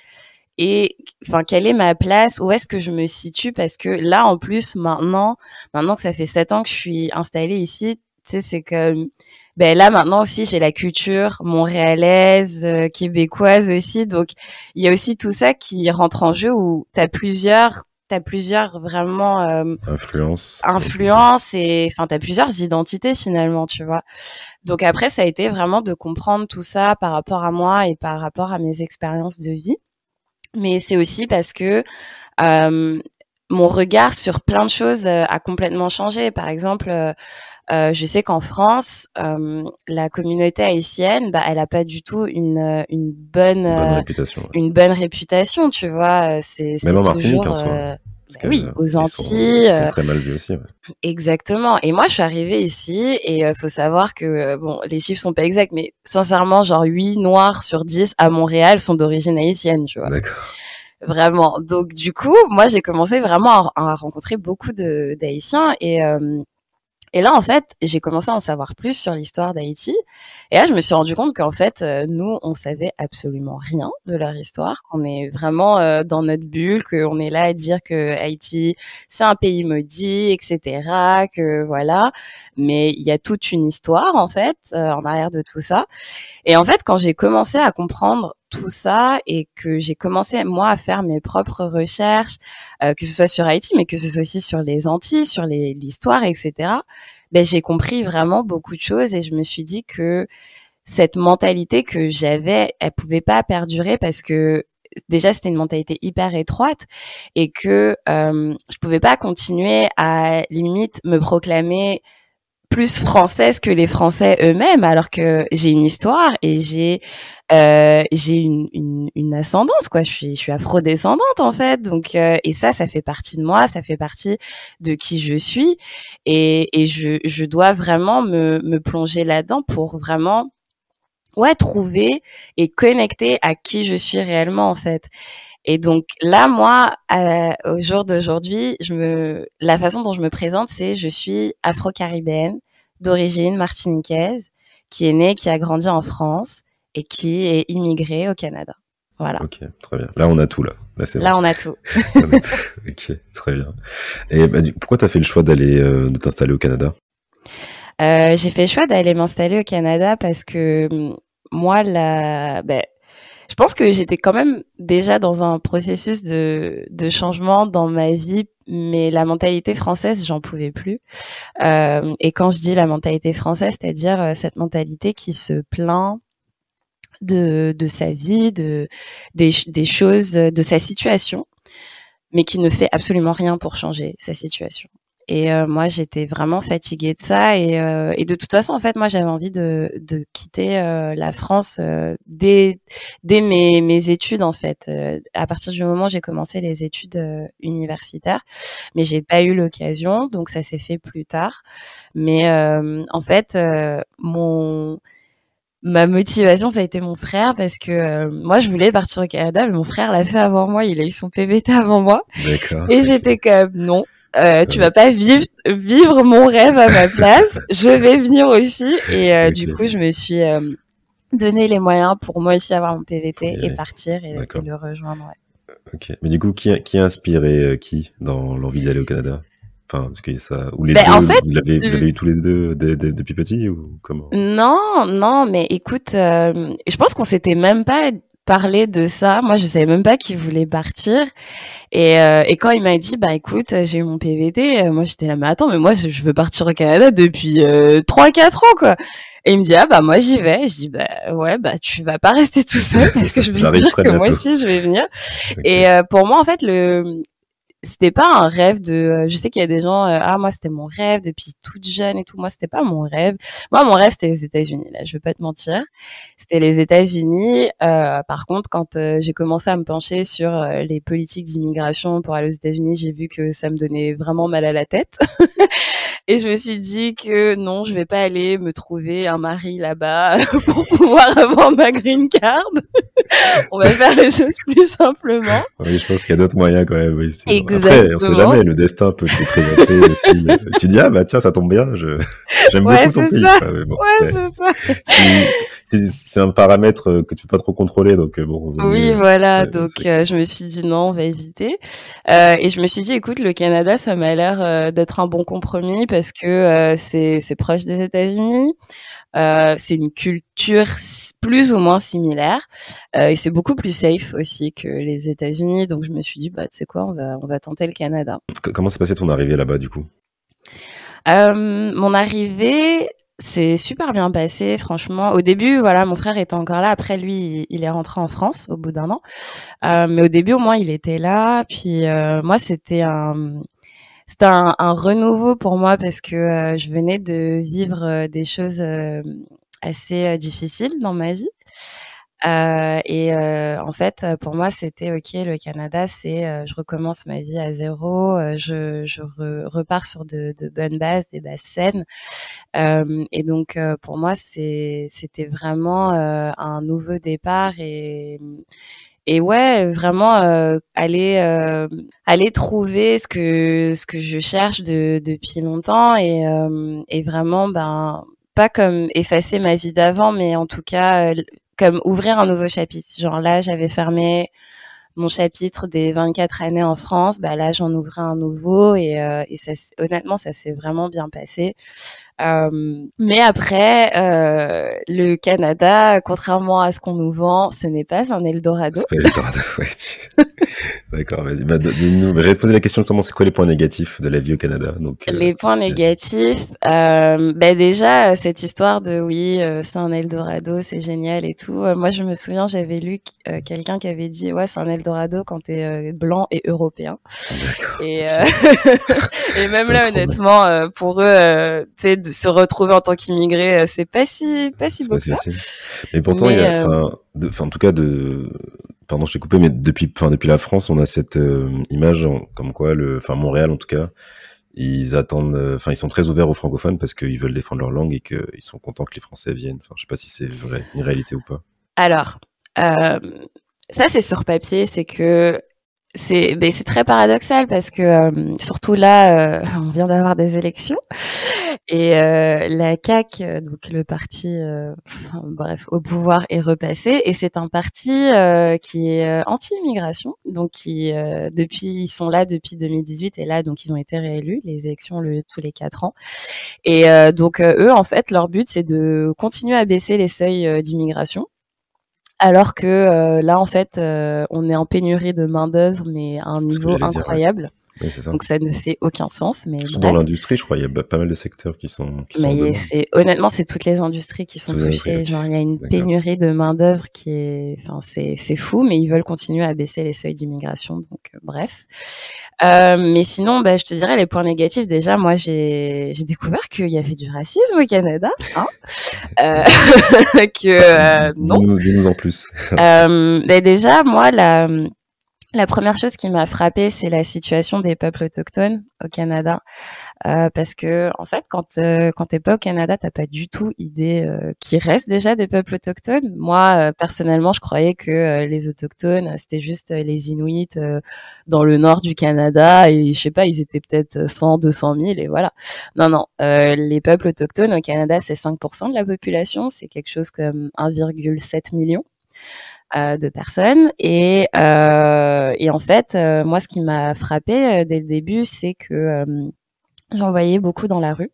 et enfin quelle est ma place où est-ce que je me situe parce que là en plus maintenant maintenant que ça fait sept ans que je suis installée ici tu sais c'est que ben là maintenant aussi j'ai la culture montréalaise euh, québécoise aussi donc il y a aussi tout ça qui rentre en jeu où tu as plusieurs t'as plusieurs vraiment euh, influences et enfin t'as plusieurs identités finalement tu vois. Donc après ça a été vraiment de comprendre tout ça par rapport à moi et par rapport à mes expériences de vie. Mais c'est aussi parce que euh, mon regard sur plein de choses euh, a complètement changé. Par exemple, euh, euh je sais qu'en France, euh, la communauté haïtienne, bah, elle a pas du tout une, une bonne, une bonne réputation. Une bonne réputation, tu vois. C'est même en Martinique en soi. Bah oui, aux Antilles. C'est très mal vu aussi. Ouais. Exactement. Et moi, je suis arrivée ici et il faut savoir que bon, les chiffres sont pas exacts, mais sincèrement, genre 8 noirs sur 10 à Montréal sont d'origine haïtienne, tu vois. D'accord. Vraiment. Donc du coup, moi j'ai commencé vraiment à, rencontrer beaucoup d'Haïtiens et euh, et là, en fait, j'ai commencé à en savoir plus sur l'histoire d'Haïti. Et là, je me suis rendu compte qu'en fait, euh, nous, on savait absolument rien de leur histoire, qu'on est vraiment euh, dans notre bulle, qu'on est là à dire que Haïti, c'est un pays maudit, etc., que voilà. Mais il y a toute une histoire, en fait, euh, en arrière de tout ça. Et en fait, quand j'ai commencé à comprendre tout ça et que j'ai commencé moi à faire mes propres recherches, euh, que ce soit sur Haïti, mais que ce soit aussi sur les Antilles, sur l'histoire, etc. Ben j'ai compris vraiment beaucoup de choses et je me suis dit que cette mentalité que j'avais, elle pouvait pas perdurer parce que déjà c'était une mentalité hyper étroite et que euh, je pouvais pas continuer à limite me proclamer plus française que les Français eux-mêmes, alors que j'ai une histoire et j'ai euh, j'ai une, une, une, ascendance quoi. Je suis je suis afrodescendante en fait, donc euh, et ça ça fait partie de moi, ça fait partie de qui je suis et, et je je dois vraiment me me plonger là-dedans pour vraiment ouais trouver et connecter à qui je suis réellement en fait. Et donc là, moi, au jour d'aujourd'hui, je me, la façon dont je me présente, c'est je suis afro-caribéenne, d'origine martiniquaise, qui est née, qui a grandi en France et qui est immigrée au Canada. Voilà. Ok, très bien. Là, on a tout là. Là, on, a tout. Ok, très bien. Et bah, pourquoi tu as fait le choix d'aller euh, de t'installer au Canada? Euh, J'ai fait le choix d'aller m'installer au Canada parce que hum, moi, la, ben, je pense que j'étais quand même déjà dans un processus de, de changement dans ma vie, mais la mentalité française, j'en pouvais plus. Euh, et quand je dis la mentalité française, c'est-à-dire euh, cette mentalité qui se plaint de, de sa vie, de des, des choses, de sa situation, mais qui ne fait absolument rien pour changer sa situation. Et euh, moi, j'étais vraiment fatiguée de ça. Et, euh, et, de toute façon, en fait, moi, j'avais envie de, de quitter euh, la France dès, dès mes, mes, études, en fait. à partir du moment où j'ai commencé les études universitaires, mais j'ai pas eu l'occasion, donc ça s'est fait plus tard. Mais en fait, mon ma motivation, ça a été mon frère parce que moi, je voulais partir au Canada, mais mon frère l'a fait avant moi. Il a eu son PVT avant moi. Et j'étais comme non, euh, tu vas pas vivre vivre mon rêve à ma place. je vais venir aussi. Et euh, du coup, je me suis euh, donné les moyens pour moi aussi avoir mon PVT et partir et, le rejoindre. Ok. Mais du coup, qui, qui a inspiré qui dans l'envie d'aller au Canada? Enfin, parce que ça, ou les ben, deux, en fait, vous l'avez eu tous les deux depuis petit ou comment? Non, non, mais écoute, je pense qu'on s'était même pas parler de ça. Moi, je savais même pas qu'il voulait partir. Et, euh, et quand il m'a dit, bah écoute, j'ai eu mon PVT, euh, moi j'étais là, mais attends, mais moi je veux partir au Canada depuis euh, 3-4 ans, quoi. Et il me dit, ah bah moi j'y vais. Je dis, bah ouais, bah tu vas pas rester tout seul parce que je veux dire que moi aussi je vais venir. Et euh, pour moi, en fait, le, c'était pas un rêve de euh, je sais qu'il y a des gens euh, ah moi c'était mon rêve depuis toute jeune et tout. Moi c'était pas mon rêve. Moi mon rêve c'était les États-Unis là je vais pas te mentir. C'était les États-Unis euh, par contre quand j'ai commencé à me pencher sur les politiques d'immigration pour aller aux États-Unis j'ai vu que ça me donnait vraiment mal à la tête. Et je me suis dit que non, je vais pas aller me trouver un mari là-bas pour pouvoir avoir ma green card. on va faire les choses plus simplement. Oui, je pense qu'il y a d'autres moyens quand même. Oui. Exactement. Après, on sait jamais, le destin peut se présenter aussi. tu dis, ah bah tiens, ça tombe bien, je... j'aime beaucoup ton pays. Ça. ouais, c'est ça. c'est un paramètre que tu peux pas trop contrôler, donc euh, bon. Oui, voilà. donc euh, je me suis dit non, on va éviter. Euh, et je me suis dit, écoute, le Canada, ça m'a l'air d'être un bon compromis parce que euh, c'est proche des États-Unis. C'est une culture plus ou moins similaire euh, et c'est beaucoup plus safe aussi que les États-Unis. Donc je me suis dit bah tu sais quoi, on va on va tenter le Canada. Comment s'est passé ton arrivée là-bas du coup? Mon arrivée c'est super bien passé, franchement. Au début, voilà, mon frère était encore là. Après, lui, il est rentré en France au bout d'un an. mais au début, au moins, il était là. Puis moi, c'était un, c'était un, un, renouveau pour moi parce que euh, je venais de vivre euh, des choses euh, assez difficiles dans ma vie. Euh, et en fait, pour moi, c'était ok. Le Canada, c'est je recommence ma vie à zéro. je, je repars sur de, de, bonnes bases, des bases saines. et donc, pour moi, c'était vraiment un nouveau départ et et ouais vraiment euh, aller euh, aller trouver ce que ce que je cherche de, depuis longtemps et euh, et vraiment ben pas comme effacer ma vie d'avant mais en tout cas comme ouvrir un nouveau chapitre genre là j'avais fermé mon chapitre des 24 années en France, bah là j'en ouvrais un nouveau et, et ça, honnêtement ça s'est vraiment bien passé. Euh, mais après, euh, le Canada, contrairement à ce qu'on nous vend, ce n'est pas un Eldorado. C'est pas Eldorado, ouais. D'accord, vas-y. Bah, dis-nous. J'allais te poser la question justement, c'est quoi les points négatifs de la vie au Canada Donc, euh, Les points négatifs, euh, bah déjà cette histoire de oui, euh, c'est un Eldorado, c'est génial et tout. moi, je me souviens, j'avais lu quelqu'un qui avait dit ouais, c'est un Eldorado quand t'es blanc et européen. Et, et même là, honnêtement, pour eux, tu de se retrouver en tant qu'immigré, euh, c'est pas si pas si beau que ça. Mais pourtant, il y a, euh, enfin, en tout cas de, pardon, je t'ai coupé, mais depuis, enfin, depuis la France, on a cette euh, image, comme quoi le, enfin, Montréal en tout cas, ils attendent, enfin, ils sont très ouverts aux francophones parce qu'ils veulent défendre leur langue et qu'ils sont contents que les Français viennent. Enfin, je sais pas si c'est vrai, une réalité ou pas. Alors, ça c'est sur papier, c'est que c'est ben, c'est très paradoxal parce que euh, surtout là euh, on vient d'avoir des élections. Et euh, la CAC donc le parti bref au pouvoir est repassé. Et c'est un parti qui est anti-immigration. Donc qui depuis ils sont là depuis 2018 et là donc ils ont été réélus. Les élections le, tous les quatre ans. Et donc eux en fait leur but c'est de continuer à baisser les seuils d'immigration Alors que là, en fait, on est en pénurie de main d'œuvre, mais à un niveau incroyable. Donc ça ne fait aucun sens. Mais dans l'industrie, je crois, il y a pas mal de secteurs qui sont. Qui mais c'est honnêtement, c'est toutes les industries qui sont touchées. Genre, il y a une pénurie de main d'œuvre qui est, enfin, c'est c'est fou, mais ils veulent continuer à baisser les seuils d'immigration. Donc euh, bref. Euh, mais sinon, bah, je te dirais les points négatifs. Déjà, moi, j'ai j'ai découvert qu'il y avait du racisme au Canada. Hein euh, que euh, non. Dis-nous en plus. euh, bah, déjà, moi, la la première chose qui m'a frappée, c'est la situation des peuples autochtones au Canada, euh, parce que en fait, quand euh, quand t'es pas au Canada, t'as pas du tout idée euh, qu'il reste déjà des peuples autochtones. Moi, euh, personnellement, je croyais que euh, les autochtones, c'était juste les Inuits dans le nord du Canada, et je sais pas, ils étaient peut-être 100, 200 000, et voilà. Non, non, les peuples autochtones au Canada, c'est 5% de la population, c'est quelque chose comme 1,7 million. Euh, de personnes. Et, euh, en fait, euh, moi, ce qui m'a frappé dès le début, c'est que j'en voyais beaucoup dans la rue.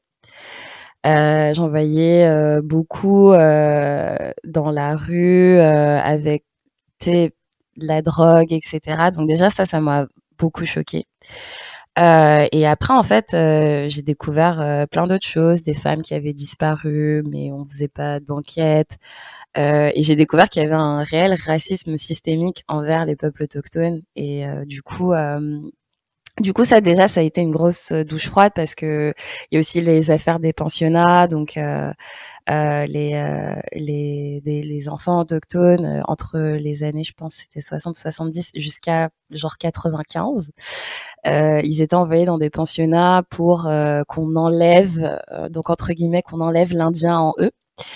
j'en voyais beaucoup dans la rue avec la drogue, etc. Donc déjà, ça, ça m'a beaucoup choqué. Euh, et après, en fait, euh, j'ai découvert plein d'autres choses, des femmes qui avaient disparu, mais on faisait pas d'enquête. Euh, et j'ai découvert qu'il y avait un réel racisme systémique envers les peuples autochtones. Et euh, du coup, euh, du coup, ça déjà, ça a été une grosse douche froide parce que il y a aussi les affaires des pensionnats, donc euh, euh, les, euh, les, les enfants autochtones entre les années, je pense, c'était 60-70 jusqu'à genre 95. ils étaient envoyés dans des pensionnats pour qu'on enlève, donc entre guillemets, qu'on enlève l'Indien en eux.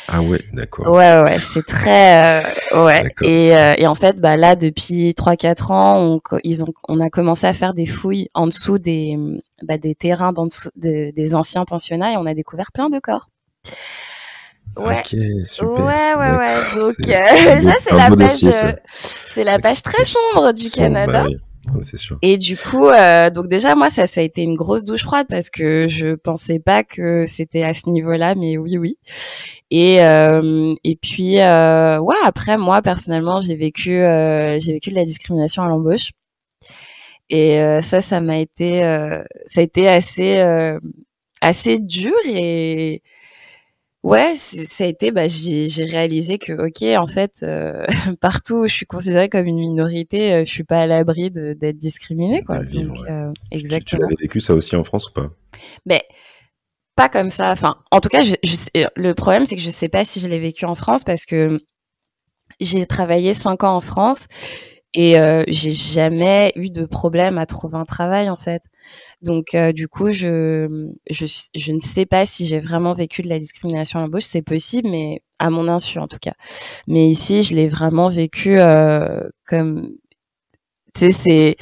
Ah ouais, d'accord. Ouais, ouais, c'est très, euh, ouais. Et, euh, et, en fait, bah là, depuis 3-4 ans, on, ils ont, on a commencé à faire des fouilles en dessous des, bah, des terrains d'en dessous des anciens pensionnats et on a découvert plein de corps. Ouais. Super. Ouais, ouais, ouais. Donc euh, ça, c'est la page, c'est la page très sombre du Canada. Bah Et du coup, euh, donc déjà moi ça ça a été une grosse douche froide parce que je pensais pas que c'était à ce niveau-là, mais oui oui. Et euh, et puis euh, ouais après moi personnellement j'ai vécu euh, j'ai vécu de la discrimination à l'embauche et euh, ça ça m'a été euh, ça a été assez assez dur et Ouais, ça a été, bah, j'ai réalisé que, ok, en fait, euh, partout où je suis considérée comme une minorité, euh, je suis pas à l'abri d'être discriminée, quoi. Donc, euh, exactement. Tu, avais vécu ça aussi en France ou pas? Mais pas comme ça. Enfin, en tout cas, je, le problème, c'est que je sais pas si je l'ai vécu en France parce que j'ai travaillé cinq ans en France et j'ai jamais eu de problème à trouver un travail, en fait. Donc euh, du coup, je, je, je ne sais pas si j'ai vraiment vécu de la discrimination à l'embauche. C'est possible, mais à mon insu en tout cas. Mais ici, je l'ai vraiment vécu euh, comme, tu sais, c'est,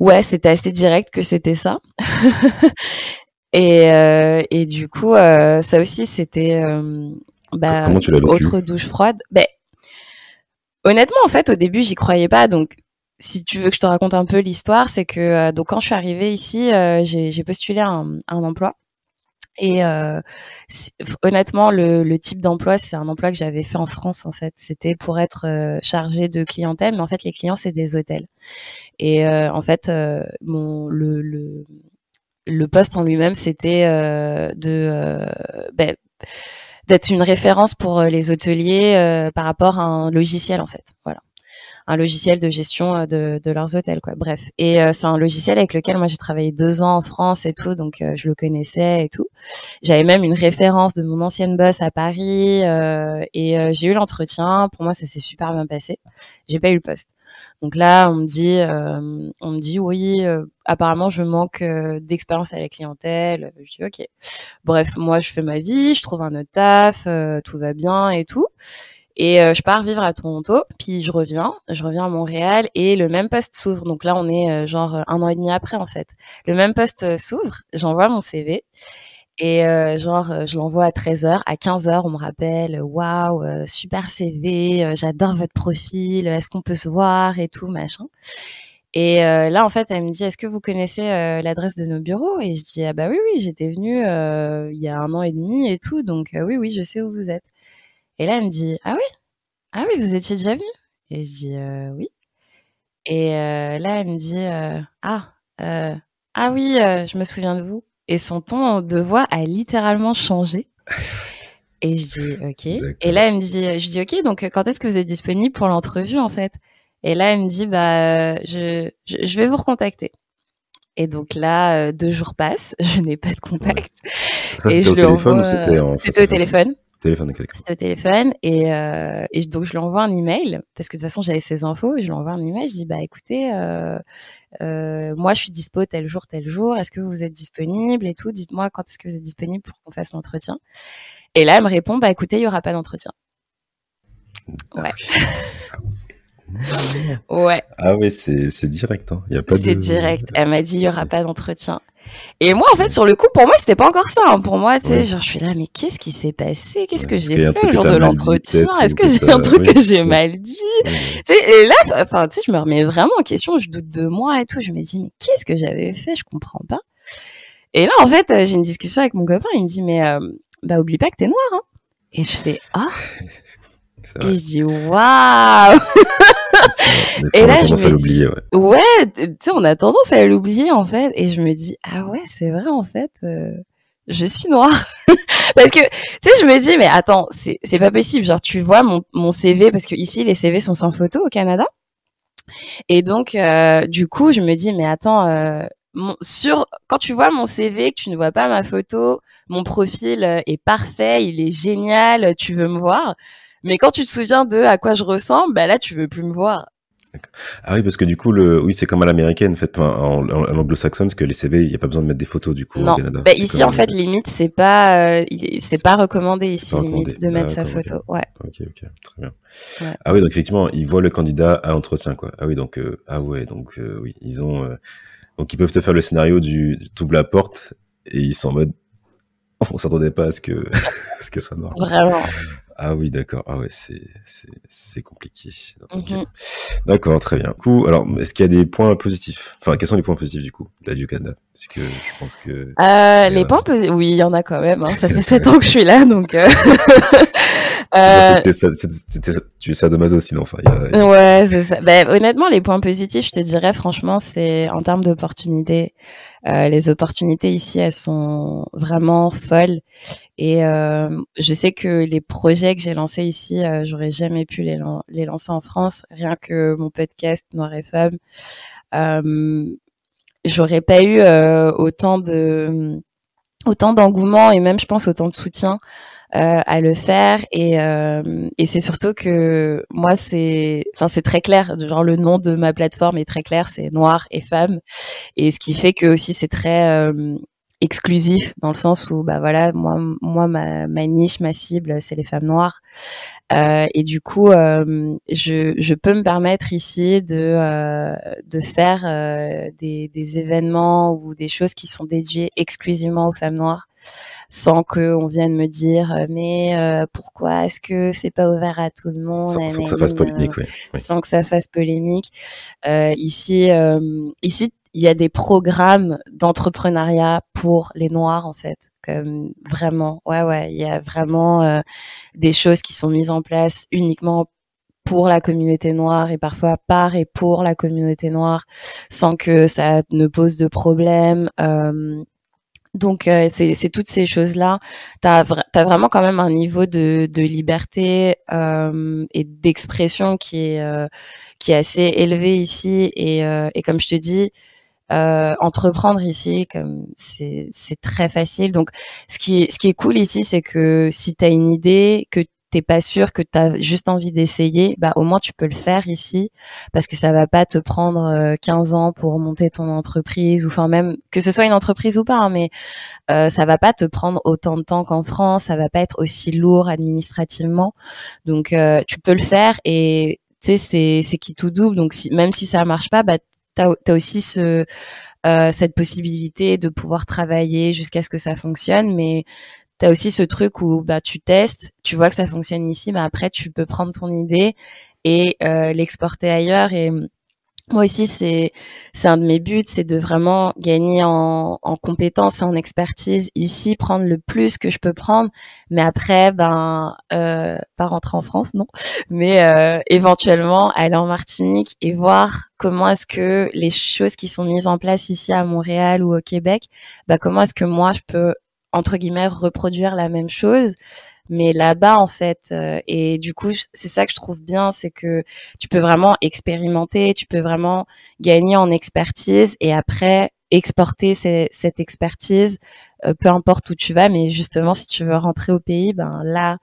ouais, c'était assez direct que c'était ça. et, euh, et du coup, euh, ça aussi, c'était euh, bah, autre douche froide. Ben, honnêtement, en fait, au début, j'y croyais pas. Donc si tu veux que je te raconte un peu l'histoire, c'est que euh, donc quand je suis arrivée ici, euh, j'ai postulé un, un emploi. Et euh, honnêtement, le, type d'emploi, c'est un emploi que j'avais fait en France en fait. C'était pour être euh, chargé de clientèle, mais en fait, les clients c'est des hôtels. Et en fait, mon le poste en lui-même, c'était de ben, d'être une référence pour les hôteliers par rapport à un logiciel en fait. Voilà un logiciel de gestion euh, de, de leurs hôtels, quoi. Bref, et euh, c'est un logiciel avec lequel moi j'ai travaillé deux ans en France et tout, donc euh, je le connaissais et tout. J'avais même une référence de mon ancienne boss à Paris et j'ai eu l'entretien. Pour moi, ça s'est super bien passé. J'ai pas eu le poste. Donc là, on me dit, on me dit oui, apparemment je manque d'expérience à la clientèle. Je dis ok. Bref, moi je fais ma vie, je trouve un autre taf, tout va bien et tout. Et euh, je pars vivre à Toronto, puis je reviens, je reviens à Montréal et le même poste s'ouvre. Donc là, on est euh, genre un an et demi après en fait. Le même poste euh, s'ouvre, j'envoie mon CV et genre je l'envoie à 13h, à 15h, on me rappelle waouh, super CV, j'adore votre profil, est-ce qu'on peut se voir et tout machin. Et là, en fait, elle me dit, est-ce que vous connaissez l'adresse de nos bureaux? Et je dis, ah bah oui, oui, j'étais venue il y a un an et demi et tout, donc oui, oui, je sais où vous êtes. Et là, elle me dit, ah oui? Ah oui, vous étiez déjà venu Et je dis oui. Et là, elle me dit ah ah oui, je me souviens de vous. Et son ton de voix a littéralement changé. Et je dis ok. Et là, elle me dit, je dis ok. Donc, quand est-ce que vous êtes disponible pour l'entrevue en fait? Et là, elle me dit bah je, je, vais vous recontacter. Et donc là, deux jours passent, je n'ai pas de contact. Ça, c'était au téléphone ou c'était en C'était au téléphone. Téléphone, C'était au téléphone et, euh, et, donc je lui envoie un email parce que de toute façon j'avais ses infos. Je lui envoie un email. Je dis bah écoutez, euh, euh, moi je suis dispo tel jour tel jour. Est-ce que vous êtes disponible et tout? Dites-moi quand est-ce que vous êtes disponible pour qu'on fasse l'entretien. Et là elle me répond bah écoutez il y aura pas d'entretien. Ah ouais. ouais. Ah oui, c'est direct. Hein. Y a pas c'est direct. Elle m'a dit il y aura pas d'entretien. Et moi, en fait, sur le coup, pour moi, c'était pas encore ça. Hein. Pour moi, tu sais, genre, je suis là, mais qu'est-ce qui s'est passé? Qu'est-ce que j'ai fait le jour de l'entretien? Est-ce que j'ai un truc que j'ai mal dit? Tu sais, Et là, enfin, tu sais, je me remets vraiment en question. Je doute de moi et tout. Je me dis, mais qu'est-ce que j'avais fait? Je comprends pas. Et là, en fait, euh, j'ai une discussion avec mon copain. Il me dit, mais euh, bah, oublie pas que t'es noir. Hein. Et je fais, ah. Et je dis, waouh et là, je me dis, ouais, ouais tu sais, on a tendance à l'oublier en fait. Et je me dis, ah ouais, c'est vrai en fait, euh, je suis noire. parce que, tu sais, je me dis, mais attends, c'est pas possible. Genre, tu vois mon, mon CV, parce que ici, les CV sont sans photo au Canada. Et donc, euh, du coup, je me dis, mais attends, euh, mon, sur quand tu vois mon CV, que tu ne vois pas ma photo, mon profil est parfait, il est génial, tu veux me voir? Mais quand tu te souviens de à quoi je ressemble, bah là, tu veux plus me voir. Ah oui, parce que du coup, le, oui, c'est comme à l'américaine, en fait, en, anglo-saxonne, que les CV, il n'y a pas besoin de mettre des photos du coup non. au Canada. Bah, ici, en fait, limite, c'est pas, euh, c'est pas recommandé ici, limite, de mettre sa photo. Ouais. Ok, ok, très bien. Ah oui, donc effectivement, ils voient le candidat à entretien, quoi. Ah oui, donc, euh, ah ouais, donc euh, oui, ils ont, donc ils peuvent te faire le scénario du, tu ouvres la porte et ils sont en mode, on s'attendait pas à ce que, ce qu'elle soit noire. Vraiment. Ah oui, d'accord. Ah ouais, c'est c'est compliqué. Mhm. D'accord, très bien. Coup, alors, est-ce qu'il y a des points positifs? Enfin, quels sont les points positifs du coup de la Canada Parce que je pense que. Euh, les points positifs, oui, il y en a quand même. Hein. Ça fait sept ans que je suis là, donc. Euh... euh... Tu es sadomaso sinon. Enfin, y a... Ouais, c'est ça. Ben, honnêtement, les points positifs, je te dirais, franchement, c'est en termes d'opportunités. Euh, les opportunités ici, elles sont vraiment folles. Et euh, je sais que les projets que j'ai lancés ici, euh, j'aurais jamais pu les, les, lancer en France. Rien que mon podcast Noir et Femme, euh, j'aurais pas eu euh, autant de autant d'engouement et même, je pense, autant de soutien euh, à le faire. Et, euh, et c'est surtout que moi c'est enfin c'est très clair. Genre le nom de ma plateforme est très clair. C'est noir et femme. Et ce qui fait que aussi c'est très euh, exclusif dans le sens où bah voilà moi moi ma, ma niche ma cible c'est les femmes noires. Euh, et du coup euh, je, je peux me permettre ici de euh, de faire des, des événements ou des choses qui sont dédiées exclusivement aux femmes noires sans qu'on vienne me dire euh, mais euh, pourquoi est-ce que c'est pas ouvert à tout le monde sans, que ça fasse polémique oui. sans que ça fasse polémique euh, ici ici il y a des programmes d'entrepreneuriat pour les noirs en fait comme vraiment ouais ouais il y a vraiment des choses qui sont mises en place uniquement pour la communauté noire et parfois par et pour la communauté noire sans que ça ne pose de problème euh, donc euh, c'est toutes ces choses-là. Tu as, vraiment quand même un niveau de, de liberté euh, et d'expression qui est euh, qui est assez élevé ici et, euh, et comme je te dis, entreprendre ici comme c'est c'est très facile. Donc ce qui est ce qui est cool ici, c'est que si tu as une idée que t'es pas sûr que tu as juste envie d'essayer, bah au moins tu peux le faire ici parce que ça va pas te prendre 15 euh, ans pour monter ton entreprise ou enfin même que ce soit une entreprise ou pas hein, mais euh, ça va pas te prendre autant de temps qu'en France, ça va pas être aussi lourd administrativement. Donc euh, tu peux le faire et tu sais c'est c'est qui tout double donc si, même si ça marche pas bah tu as, aussi ce euh, cette possibilité de pouvoir travailler jusqu'à ce que ça fonctionne mais tu as aussi ce truc où bah tu testes, tu vois que ça fonctionne ici, mais après tu peux prendre ton idée et euh, l'exporter ailleurs. Et moi aussi, c'est c'est un de mes buts, c'est de vraiment gagner en, en compétences et en expertise ici, prendre le plus que je peux prendre, mais après, ben, euh, pas rentrer en France, non, mais euh, éventuellement aller en Martinique et voir comment est-ce que les choses qui sont mises en place ici à Montréal ou au Québec, ben, comment est-ce que moi je peux entre guillemets reproduire la même chose. Mais là-bas en fait euh, et du coup c'est ça que je trouve bien c'est que tu peux vraiment expérimenter tu peux vraiment gagner en expertise et après exporter cette expertise euh, peu importe où tu vas. Mais justement si tu veux rentrer au pays ben là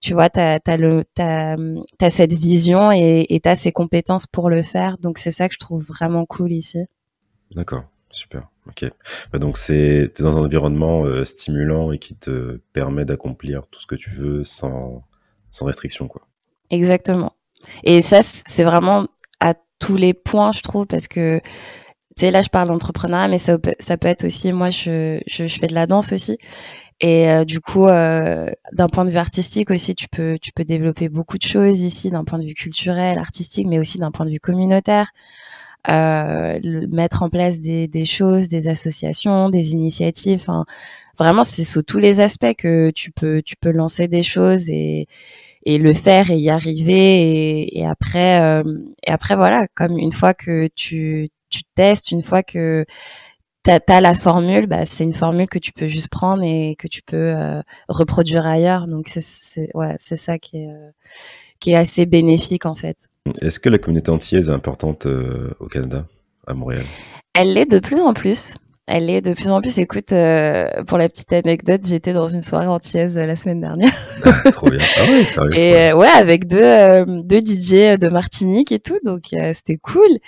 tu vois as le as cette vision et t'as ces compétences pour le faire. Donc c'est ça que je trouve vraiment cool ici. D'accord. Super Ok. Bah, donc c'est es dans un environnement euh, stimulant et qui te permet d'accomplir tout ce que tu veux sans sans restriction quoi. Exactement. Et ça c'est vraiment à tous les points je trouve parce que tu sais là je parle d'entrepreneuriat mais ça peut, ça peut être aussi moi je, je, fais de la danse aussi et euh, du coup euh, d'un point de vue artistique aussi tu peux tu peux développer beaucoup de choses ici d'un point de vue culturel artistique mais aussi d'un point de vue communautaire euh, mettre en place des, des, choses, des associations, des initiatives. Enfin, vraiment, c'est sous tous les aspects que tu peux tu peux lancer des choses et et le faire et y arriver. Et, et après euh, et après voilà comme une fois que tu tu testes une fois que tu as, la formule bah c'est une formule que tu peux juste prendre et que tu peux euh, reproduire ailleurs. Donc c'est ouais ça qui est euh, qui est assez bénéfique en fait est-ce que la communauté antillaise est importante euh, au Canada, à Montréal? Elle l'est de plus en plus. Elle est de plus en plus. Écoute, euh, pour la petite anecdote, j'étais dans une soirée antillaise euh, la semaine dernière. trop bien. Ah ouais, sérieux. Et ouais, avec deux, deux DJ de Martinique et tout, donc c'était cool.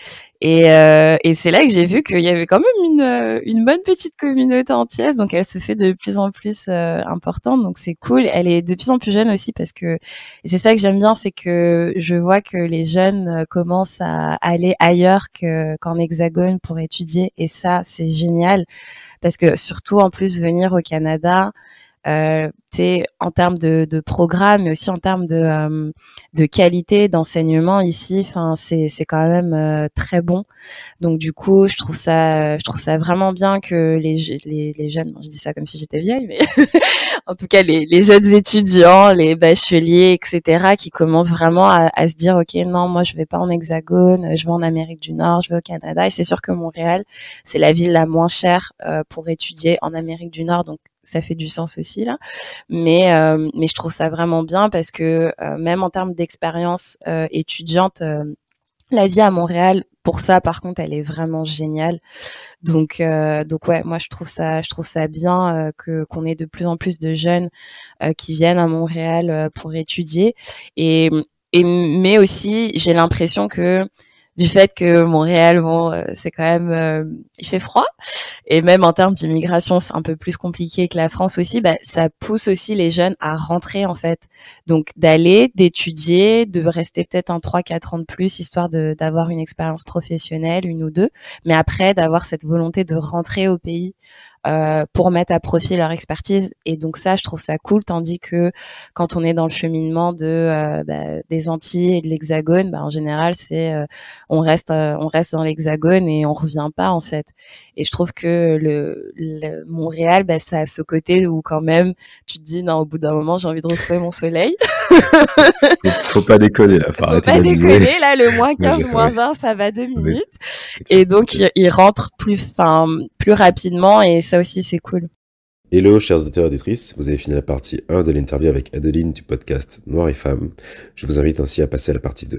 Et, euh, et c'est là que j'ai vu qu'il y avait quand même une, euh, une bonne petite communauté entière, donc elle se fait de plus en plus euh, importante, donc c'est cool. Elle est de plus en plus jeune aussi parce que c'est ça que j'aime bien, c'est que je vois que les jeunes euh, commencent à aller ailleurs qu'en hexagone pour étudier, et ça c'est génial parce que surtout en plus venir au Canada, euh, en termes de, de, programme, mais aussi en termes de, euh, de qualité d'enseignement ici. Enfin, c'est c'est quand même euh, très bon. Donc du coup, je trouve ça je trouve ça vraiment bien que les les, les jeunes, je dis ça comme si j'étais vieille, mais en tout cas les, les jeunes étudiants, les bacheliers, etc., qui commencent vraiment à, à, se dire ok non moi je vais pas en Hexagone, je vais en Amérique du Nord, je vais au Canada. Et c'est sûr que Montréal c'est la ville la moins chère euh, pour étudier en Amérique du Nord, donc ça fait du sens aussi là. Mais euh, mais je trouve ça vraiment bien parce que euh, même en termes d'expérience euh, étudiante, la vie à Montréal pour ça par contre elle est vraiment géniale. Donc donc ouais, moi je trouve ça je trouve ça bien que qu'on ait de plus en plus de jeunes qui viennent à Montréal pour étudier et et mais aussi j'ai l'impression que du fait que Montréal, bon, euh, c'est quand même, euh, il fait froid, et même en termes d'immigration, c'est un peu plus compliqué que la France aussi. Bah, ça pousse aussi les jeunes à rentrer en fait, donc d'aller, d'étudier, de rester peut-être un 3-4 ans de plus, histoire d'avoir une expérience professionnelle, une ou deux, mais après d'avoir cette volonté de rentrer au pays euh, pour mettre à profit leur expertise. Et donc ça, je trouve ça cool. Tandis que quand on est dans le cheminement de euh, bah, des Antilles et de l'Hexagone, bah, en général, c'est euh, on reste on reste dans l'Hexagone et on revient pas en fait. Et je trouve que le, le Montréal, bah, ça a ce côté où quand même tu te dis non, au bout d'un moment, j'ai envie de retrouver mon soleil. faut, faut pas déconner là. Faut pas déconner là, le moins 15, moins 20, ça va deux minutes. Et donc il, rentre plus, enfin plus rapidement et ça aussi, c'est cool. Hello, chers auditeurs et auditrices. Vous avez fini la partie 1 de l'interview avec Adeline du podcast Noir et Femmes. Je vous invite ainsi à passer à la partie 2.